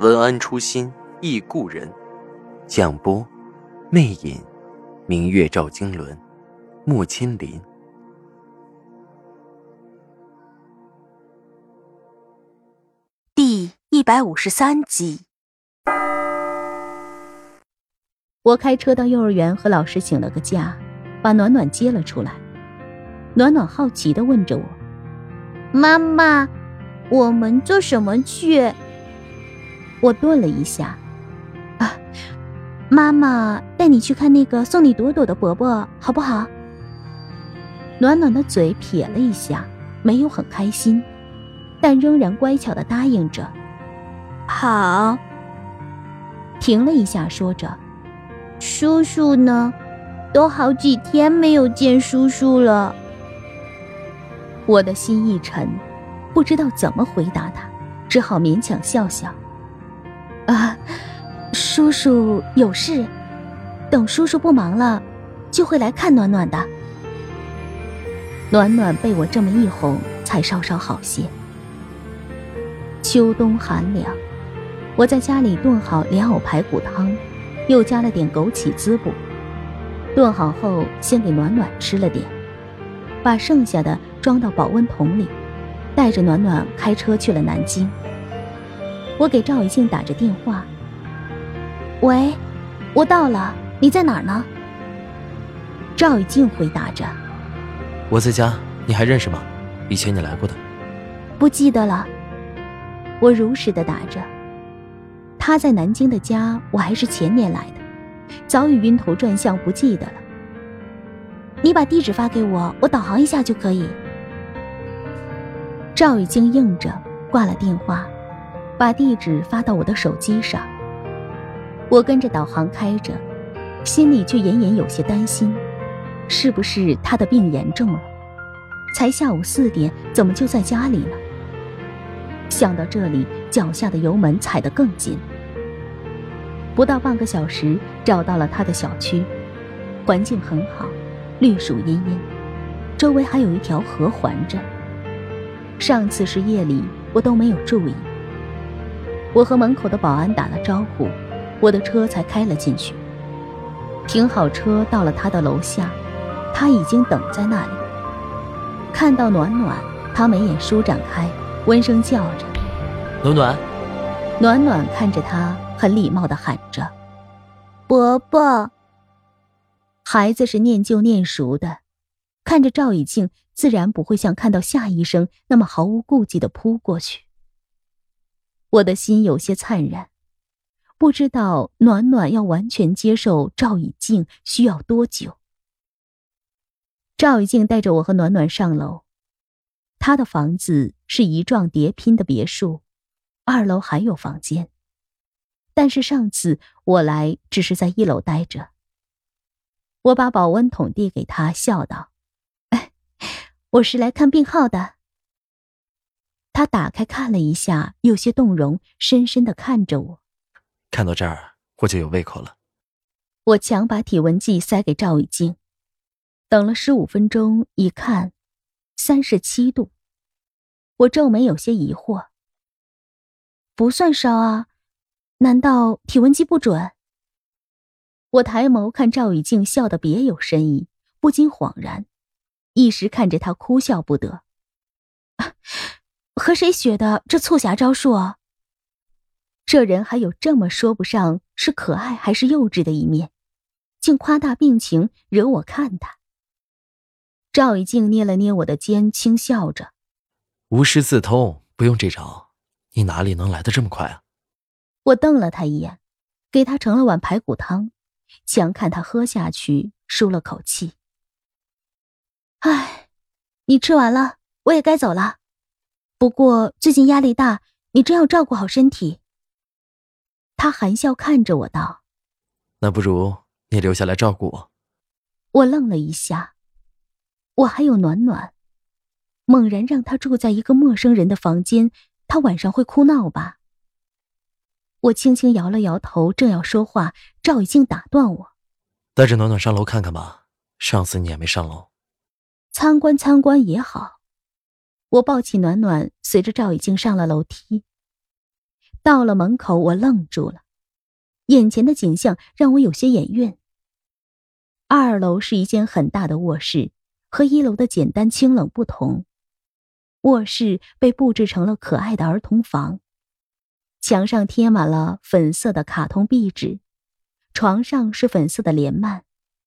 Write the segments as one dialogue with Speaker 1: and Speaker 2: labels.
Speaker 1: 文安初心忆故人，蒋波，魅影，明月照经纶，木千林。
Speaker 2: 第一百五十三集。
Speaker 3: 我开车到幼儿园，和老师请了个假，把暖暖接了出来。暖暖好奇的问着我：“
Speaker 4: 妈妈，我们坐什么去？”
Speaker 3: 我顿了一下，啊，妈妈带你去看那个送你朵朵的伯伯，好不好？暖暖的嘴撇了一下，没有很开心，但仍然乖巧的答应着。
Speaker 4: 好。
Speaker 3: 停了一下，说着：“
Speaker 4: 叔叔呢？都好几天没有见叔叔了。”
Speaker 3: 我的心一沉，不知道怎么回答他，只好勉强笑笑。叔叔有事，等叔叔不忙了，就会来看暖暖的。暖暖被我这么一哄，才稍稍好些。秋冬寒凉，我在家里炖好莲藕排骨汤，又加了点枸杞滋补。炖好后，先给暖暖吃了点，把剩下的装到保温桶里，带着暖暖开车去了南京。我给赵一静打着电话。喂，我到了，你在哪儿呢？赵以静回答着：“
Speaker 1: 我在家，你还认识吗？以前你来过的。”
Speaker 3: 不记得了。我如实的答着。他在南京的家，我还是前年来的，早已晕头转向，不记得了。你把地址发给我，我导航一下就可以。赵雨静应着，挂了电话。把地址发到我的手机上。我跟着导航开着，心里却隐隐有些担心，是不是他的病严重了？才下午四点，怎么就在家里了？想到这里，脚下的油门踩得更紧。不到半个小时，找到了他的小区，环境很好，绿树茵茵，周围还有一条河环着。上次是夜里，我都没有注意。我和门口的保安打了招呼，我的车才开了进去。停好车，到了他的楼下，他已经等在那里。看到暖暖，他眉眼舒展开，温声叫着：“
Speaker 1: 暖暖。”
Speaker 3: 暖暖看着他，很礼貌的喊着：“
Speaker 4: 伯伯。”
Speaker 3: 孩子是念旧念熟的，看着赵以静，自然不会像看到夏医生那么毫无顾忌的扑过去。我的心有些灿然，不知道暖暖要完全接受赵以静需要多久。赵以静带着我和暖暖上楼，他的房子是一幢叠拼的别墅，二楼还有房间，但是上次我来只是在一楼待着。我把保温桶递给他，笑道：“我是来看病号的。”他打开看了一下，有些动容，深深的看着我。
Speaker 1: 看到这儿，我就有胃口了。
Speaker 3: 我强把体温计塞给赵雨静，等了十五分钟，一看，三十七度。我皱眉，有些疑惑。不算烧啊，难道体温计不准？我抬眸看赵雨静，笑得别有深意，不禁恍然，一时看着他哭笑不得。和谁学的这促狭招数啊？这人还有这么说不上是可爱还是幼稚的一面，竟夸大病情，惹我看他。赵以静捏了捏我的肩，轻笑着：“
Speaker 1: 无师自通，不用这招，你哪里能来的这么快啊？”
Speaker 3: 我瞪了他一眼，给他盛了碗排骨汤，强看他喝下去，舒了口气：“唉，你吃完了，我也该走了。”不过最近压力大，你真要照顾好身体。他含笑看着我道：“
Speaker 1: 那不如你留下来照顾我。”
Speaker 3: 我愣了一下，我还有暖暖，猛然让他住在一个陌生人的房间，他晚上会哭闹吧？我轻轻摇了摇头，正要说话，赵以静打断我：“
Speaker 1: 带着暖暖上楼看看吧，上次你也没上楼。”
Speaker 3: 参观参观也好。我抱起暖暖，随着赵以静上了楼梯。到了门口，我愣住了，眼前的景象让我有些眼晕。二楼是一间很大的卧室，和一楼的简单清冷不同。卧室被布置成了可爱的儿童房，墙上贴满了粉色的卡通壁纸，床上是粉色的帘幔，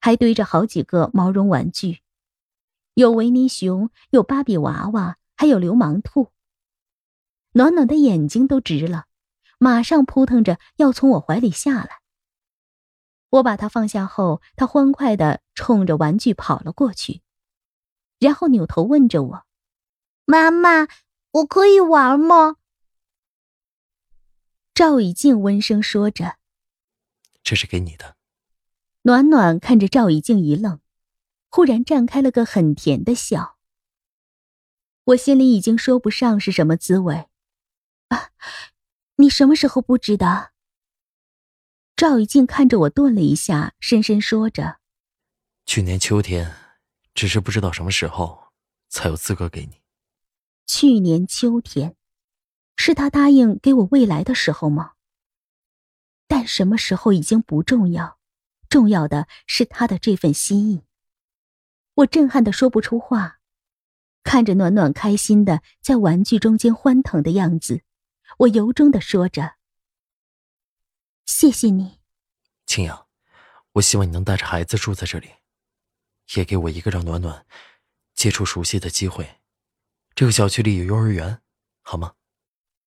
Speaker 3: 还堆着好几个毛绒玩具，有维尼熊，有芭比娃娃，还有流氓兔。暖暖的眼睛都直了，马上扑腾着要从我怀里下来。我把它放下后，他欢快的冲着玩具跑了过去，然后扭头问着我：“
Speaker 4: 妈妈，我可以玩吗？”
Speaker 3: 赵以静温声说着：“
Speaker 1: 这是给你的。”
Speaker 3: 暖暖看着赵以静一愣，忽然绽开了个很甜的笑。我心里已经说不上是什么滋味。啊，你什么时候布置的？赵以静看着我，顿了一下，深深说着：“
Speaker 1: 去年秋天，只是不知道什么时候才有资格给你。”
Speaker 3: 去年秋天，是他答应给我未来的时候吗？但什么时候已经不重要，重要的是他的这份心意。我震撼的说不出话，看着暖暖开心的在玩具中间欢腾的样子，我由衷的说着。谢谢你，
Speaker 1: 青阳。我希望你能带着孩子住在这里，也给我一个让暖暖接触熟悉的机会。这个小区里有幼儿园，好吗？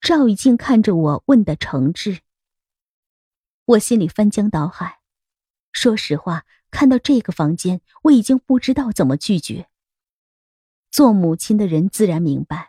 Speaker 3: 赵雨静看着我问的诚挚，我心里翻江倒海。说实话，看到这个房间，我已经不知道怎么拒绝。做母亲的人自然明白。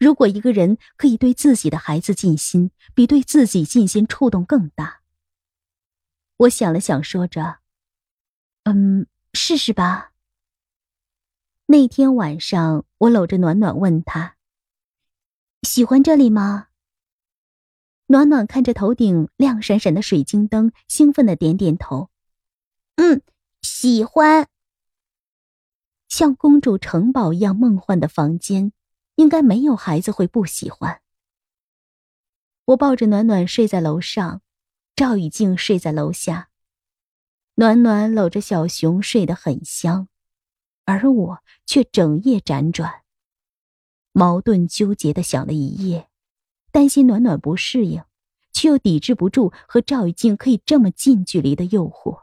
Speaker 3: 如果一个人可以对自己的孩子尽心，比对自己尽心触动更大。我想了想，说着：“嗯，试试吧。”那天晚上，我搂着暖暖，问他：“喜欢这里吗？”暖暖看着头顶亮闪闪的水晶灯，兴奋的点点头：“
Speaker 4: 嗯，喜欢。”
Speaker 3: 像公主城堡一样梦幻的房间。应该没有孩子会不喜欢。我抱着暖暖睡在楼上，赵雨静睡在楼下。暖暖搂着小熊睡得很香，而我却整夜辗转，矛盾纠结的想了一夜，担心暖暖不适应，却又抵制不住和赵雨静可以这么近距离的诱惑。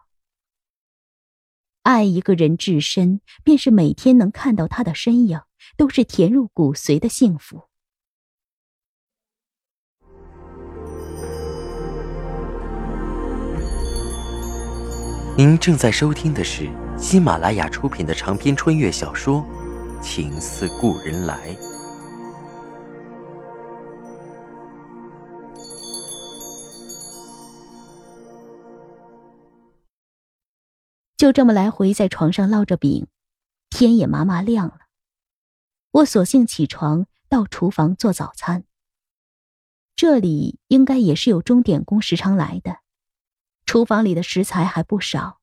Speaker 3: 爱一个人至深，便是每天能看到他的身影。都是填入骨髓的幸福。
Speaker 1: 您正在收听的是喜马拉雅出品的长篇穿越小说《情似故人来》。
Speaker 3: 就这么来回在床上烙着饼，天也麻麻亮了。我索性起床到厨房做早餐。这里应该也是有钟点工时常来的，厨房里的食材还不少。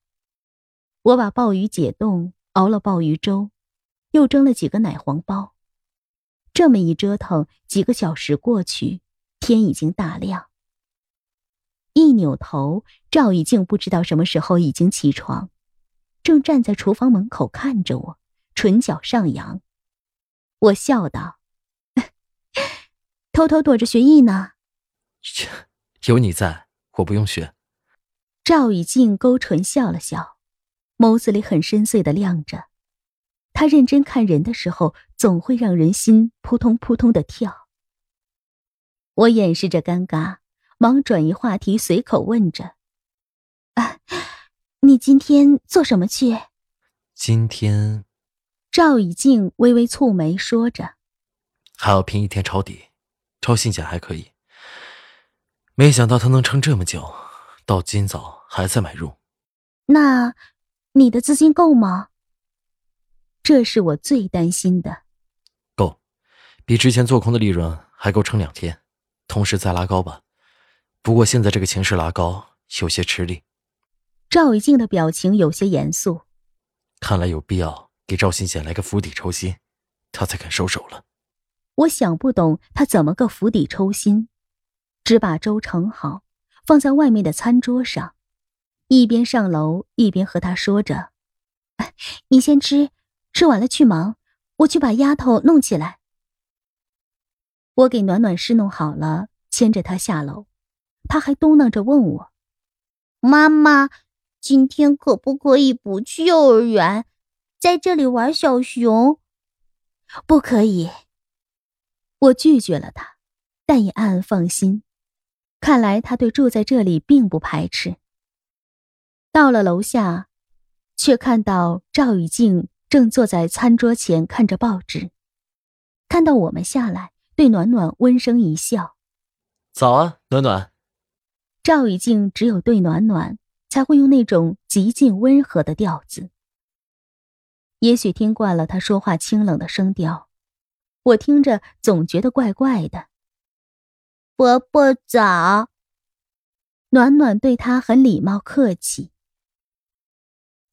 Speaker 3: 我把鲍鱼解冻，熬了鲍鱼粥，又蒸了几个奶黄包。这么一折腾，几个小时过去，天已经大亮。一扭头，赵以静不知道什么时候已经起床，正站在厨房门口看着我，唇角上扬。我笑道：“偷偷躲着学艺呢。”
Speaker 1: 切，有你在，我不用学。
Speaker 3: 赵以静勾唇笑了笑，眸子里很深邃的亮着。他认真看人的时候，总会让人心扑通扑通的跳。我掩饰着尴尬，忙转移话题，随口问着：“啊，你今天做什么去？”
Speaker 1: 今天。
Speaker 3: 赵以静微微蹙眉，说着：“
Speaker 1: 还要拼一天抄底，抄信简还可以，没想到他能撑这么久，到今早还在买入。
Speaker 3: 那，你的资金够吗？这是我最担心的。
Speaker 1: 够，比之前做空的利润还够撑两天，同时再拉高吧。不过现在这个情势拉高有些吃力。
Speaker 3: 赵以静的表情有些严肃，
Speaker 1: 看来有必要给赵新贤来个釜底抽薪，他才肯收手了。
Speaker 3: 我想不懂他怎么个釜底抽薪。只把粥盛好，放在外面的餐桌上，一边上楼一边和他说着：“你先吃，吃完了去忙，我去把丫头弄起来。”我给暖暖侍弄好了，牵着她下楼，她还嘟囔着问我：“
Speaker 4: 妈妈，今天可不可以不去幼儿园，在这里玩小熊？”“
Speaker 3: 不可以。”我拒绝了他，但也暗暗放心。看来他对住在这里并不排斥。到了楼下，却看到赵雨静正坐在餐桌前看着报纸，看到我们下来，对暖暖温声一笑：“
Speaker 1: 早啊，暖暖。”
Speaker 3: 赵雨静只有对暖暖才会用那种极尽温和的调子。也许听惯了他说话清冷的声调，我听着总觉得怪怪的。
Speaker 4: 伯伯早。
Speaker 3: 暖暖对他很礼貌客气。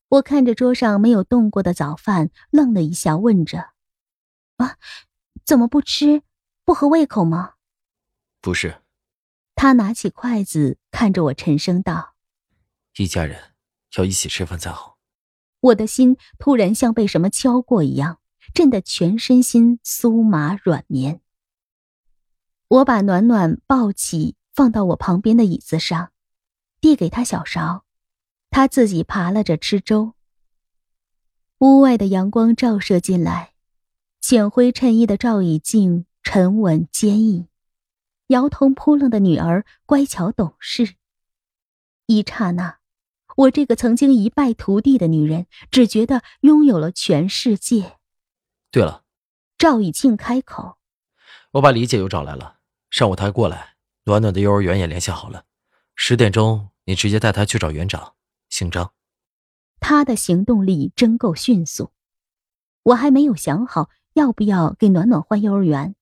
Speaker 3: 我看着桌上没有动过的早饭，愣了一下，问着：“啊，怎么不吃？不合胃口吗？”“
Speaker 1: 不是。”
Speaker 3: 他拿起筷子，看着我，沉声道：“
Speaker 1: 一家人要一起吃饭才好。”
Speaker 3: 我的心突然像被什么敲过一样，震得全身心酥麻软绵。我把暖暖抱起，放到我旁边的椅子上，递给他小勺，他自己扒拉着吃粥。屋外的阳光照射进来，浅灰衬衣的赵以静沉稳坚毅，摇头扑棱的女儿乖巧懂事。一刹那，我这个曾经一败涂地的女人，只觉得拥有了全世界。
Speaker 1: 对了，
Speaker 3: 赵以静开口：“
Speaker 1: 我把李姐又找来了。”上午她过来，暖暖的幼儿园也联系好了，十点钟你直接带她去找园长，姓张。
Speaker 3: 他的行动力真够迅速，我还没有想好要不要给暖暖换幼儿园，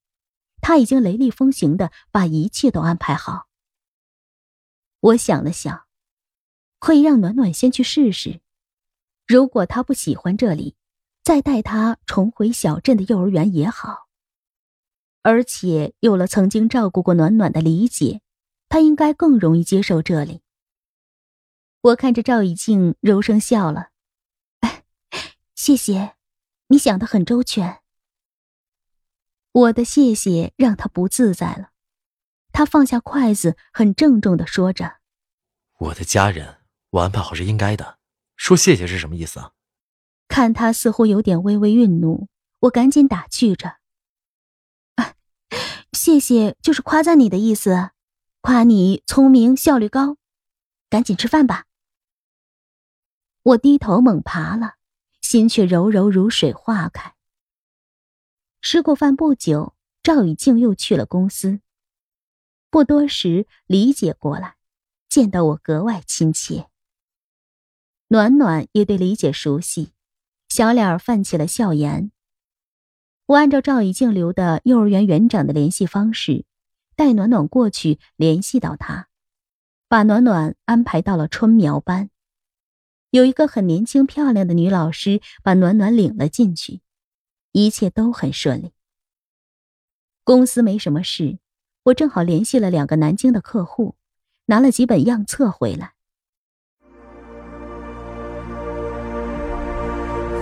Speaker 3: 他已经雷厉风行的把一切都安排好。我想了想，可以让暖暖先去试试，如果他不喜欢这里，再带他重回小镇的幼儿园也好。而且有了曾经照顾过暖暖的理解，他应该更容易接受这里。我看着赵以静，柔声笑了：“ 谢谢，你想的很周全。”我的谢谢让他不自在了，他放下筷子，很郑重的说着：“
Speaker 1: 我的家人，我安排好是应该的。说谢谢是什么意思啊？”
Speaker 3: 看他似乎有点微微愠怒，我赶紧打趣着。谢谢，就是夸赞你的意思，夸你聪明效率高，赶紧吃饭吧。我低头猛爬了，心却柔柔如水化开。吃过饭不久，赵雨静又去了公司。不多时，李姐过来，见到我格外亲切。暖暖也对李姐熟悉，小脸泛起了笑颜。我按照赵以静留的幼儿园园长的联系方式，带暖暖过去联系到他，把暖暖安排到了春苗班。有一个很年轻漂亮的女老师把暖暖领了进去，一切都很顺利。公司没什么事，我正好联系了两个南京的客户，拿了几本样册回来。